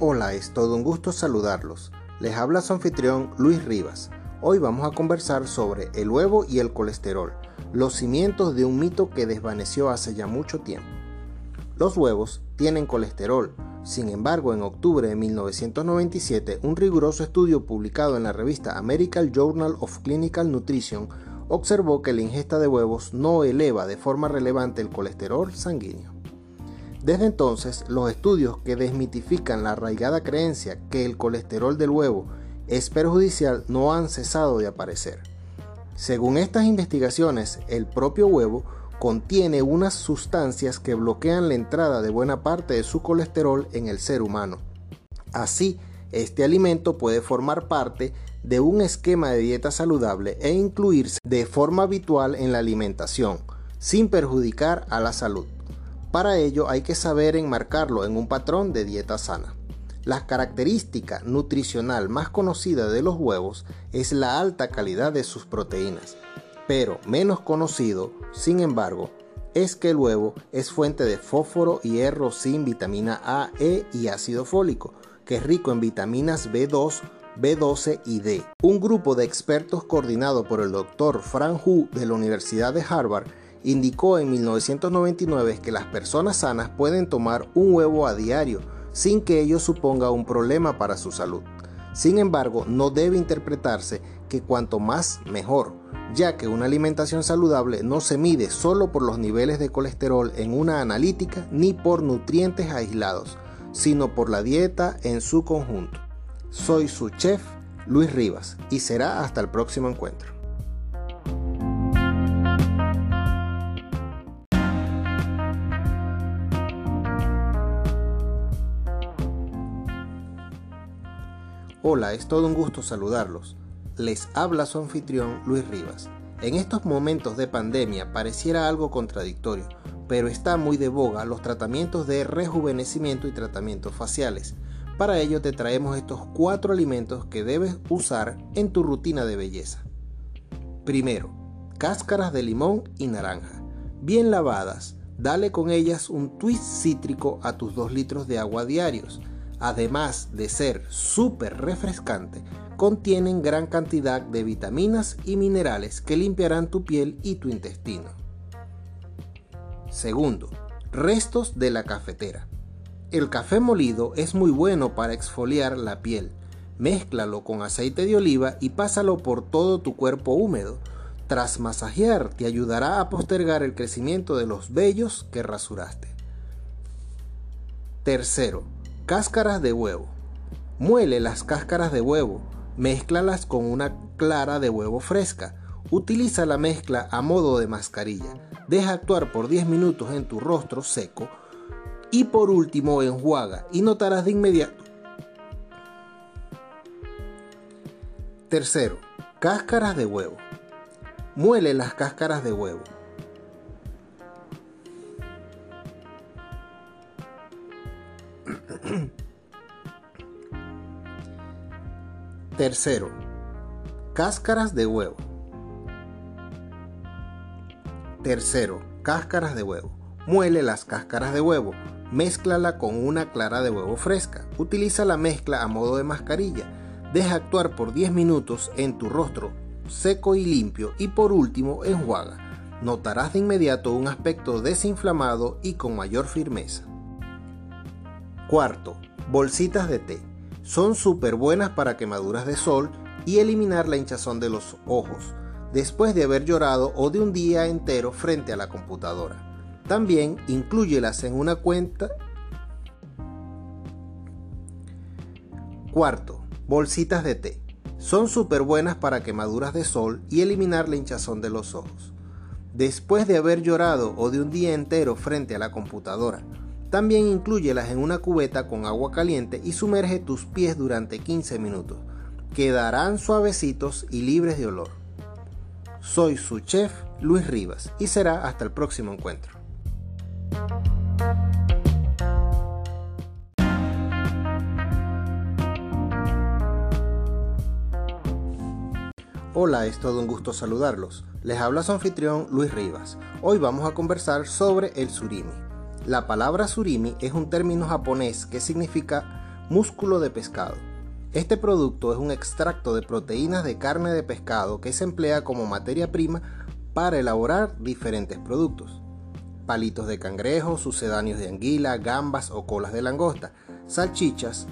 Hola, es todo un gusto saludarlos. Les habla su anfitrión Luis Rivas. Hoy vamos a conversar sobre el huevo y el colesterol, los cimientos de un mito que desvaneció hace ya mucho tiempo. Los huevos tienen colesterol, sin embargo, en octubre de 1997, un riguroso estudio publicado en la revista American Journal of Clinical Nutrition observó que la ingesta de huevos no eleva de forma relevante el colesterol sanguíneo. Desde entonces, los estudios que desmitifican la arraigada creencia que el colesterol del huevo es perjudicial no han cesado de aparecer. Según estas investigaciones, el propio huevo contiene unas sustancias que bloquean la entrada de buena parte de su colesterol en el ser humano. Así, este alimento puede formar parte de un esquema de dieta saludable e incluirse de forma habitual en la alimentación, sin perjudicar a la salud. Para ello hay que saber enmarcarlo en un patrón de dieta sana. La característica nutricional más conocida de los huevos es la alta calidad de sus proteínas, pero menos conocido, sin embargo, es que el huevo es fuente de fósforo, hierro, zinc, vitamina A, E y ácido fólico, que es rico en vitaminas B2, B12 y D. Un grupo de expertos coordinado por el doctor Frank Hu de la Universidad de Harvard indicó en 1999 que las personas sanas pueden tomar un huevo a diario sin que ello suponga un problema para su salud. Sin embargo, no debe interpretarse que cuanto más mejor, ya que una alimentación saludable no se mide solo por los niveles de colesterol en una analítica ni por nutrientes aislados, sino por la dieta en su conjunto. Soy su chef, Luis Rivas, y será hasta el próximo encuentro. Hola, es todo un gusto saludarlos. Les habla su anfitrión Luis Rivas. En estos momentos de pandemia pareciera algo contradictorio, pero está muy de boga los tratamientos de rejuvenecimiento y tratamientos faciales. Para ello te traemos estos cuatro alimentos que debes usar en tu rutina de belleza. Primero, cáscaras de limón y naranja. Bien lavadas, dale con ellas un twist cítrico a tus 2 litros de agua diarios además de ser súper refrescante, contienen gran cantidad de vitaminas y minerales que limpiarán tu piel y tu intestino. Segundo, restos de la cafetera. El café molido es muy bueno para exfoliar la piel. Mézclalo con aceite de oliva y pásalo por todo tu cuerpo húmedo. Tras masajear te ayudará a postergar el crecimiento de los vellos que rasuraste. Tercero, Cáscaras de huevo. Muele las cáscaras de huevo, mézclalas con una clara de huevo fresca. Utiliza la mezcla a modo de mascarilla. Deja actuar por 10 minutos en tu rostro seco y por último enjuaga y notarás de inmediato. Tercero, cáscaras de huevo. Muele las cáscaras de huevo. Tercero, cáscaras de huevo. Tercero, cáscaras de huevo. Muele las cáscaras de huevo. Mézclala con una clara de huevo fresca. Utiliza la mezcla a modo de mascarilla. Deja actuar por 10 minutos en tu rostro seco y limpio y por último enjuaga. Notarás de inmediato un aspecto desinflamado y con mayor firmeza. Cuarto, bolsitas de té. Son súper buenas para quemaduras de sol y eliminar la hinchazón de los ojos después de haber llorado o de un día entero frente a la computadora. También incluyelas en una cuenta. Cuarto, bolsitas de té. Son súper buenas para quemaduras de sol y eliminar la hinchazón de los ojos. Después de haber llorado o de un día entero frente a la computadora, también incluyelas en una cubeta con agua caliente y sumerge tus pies durante 15 minutos. Quedarán suavecitos y libres de olor. Soy su chef Luis Rivas y será hasta el próximo encuentro. Hola, es todo un gusto saludarlos. Les habla su anfitrión Luis Rivas. Hoy vamos a conversar sobre el surimi. La palabra surimi es un término japonés que significa músculo de pescado. Este producto es un extracto de proteínas de carne de pescado que se emplea como materia prima para elaborar diferentes productos. Palitos de cangrejo, sucedáneos de anguila, gambas o colas de langosta, salchichas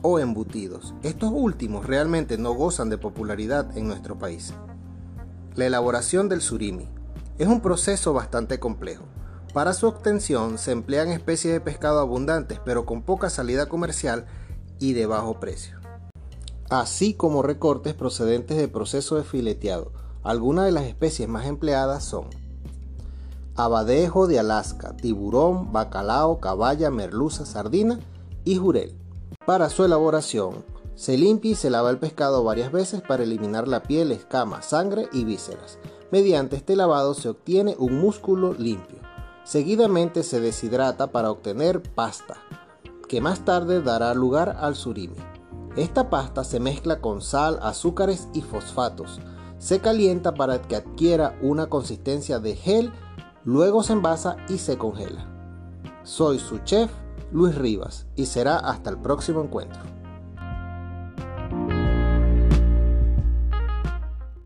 o embutidos. Estos últimos realmente no gozan de popularidad en nuestro país. La elaboración del surimi es un proceso bastante complejo. Para su obtención se emplean especies de pescado abundantes pero con poca salida comercial y de bajo precio, así como recortes procedentes de proceso de fileteado. Algunas de las especies más empleadas son abadejo de Alaska, tiburón, bacalao, caballa, merluza, sardina y jurel. Para su elaboración, se limpia y se lava el pescado varias veces para eliminar la piel, escamas, sangre y vísceras. Mediante este lavado se obtiene un músculo limpio. Seguidamente se deshidrata para obtener pasta, que más tarde dará lugar al surimi. Esta pasta se mezcla con sal, azúcares y fosfatos. Se calienta para que adquiera una consistencia de gel, luego se envasa y se congela. Soy su chef, Luis Rivas, y será hasta el próximo encuentro.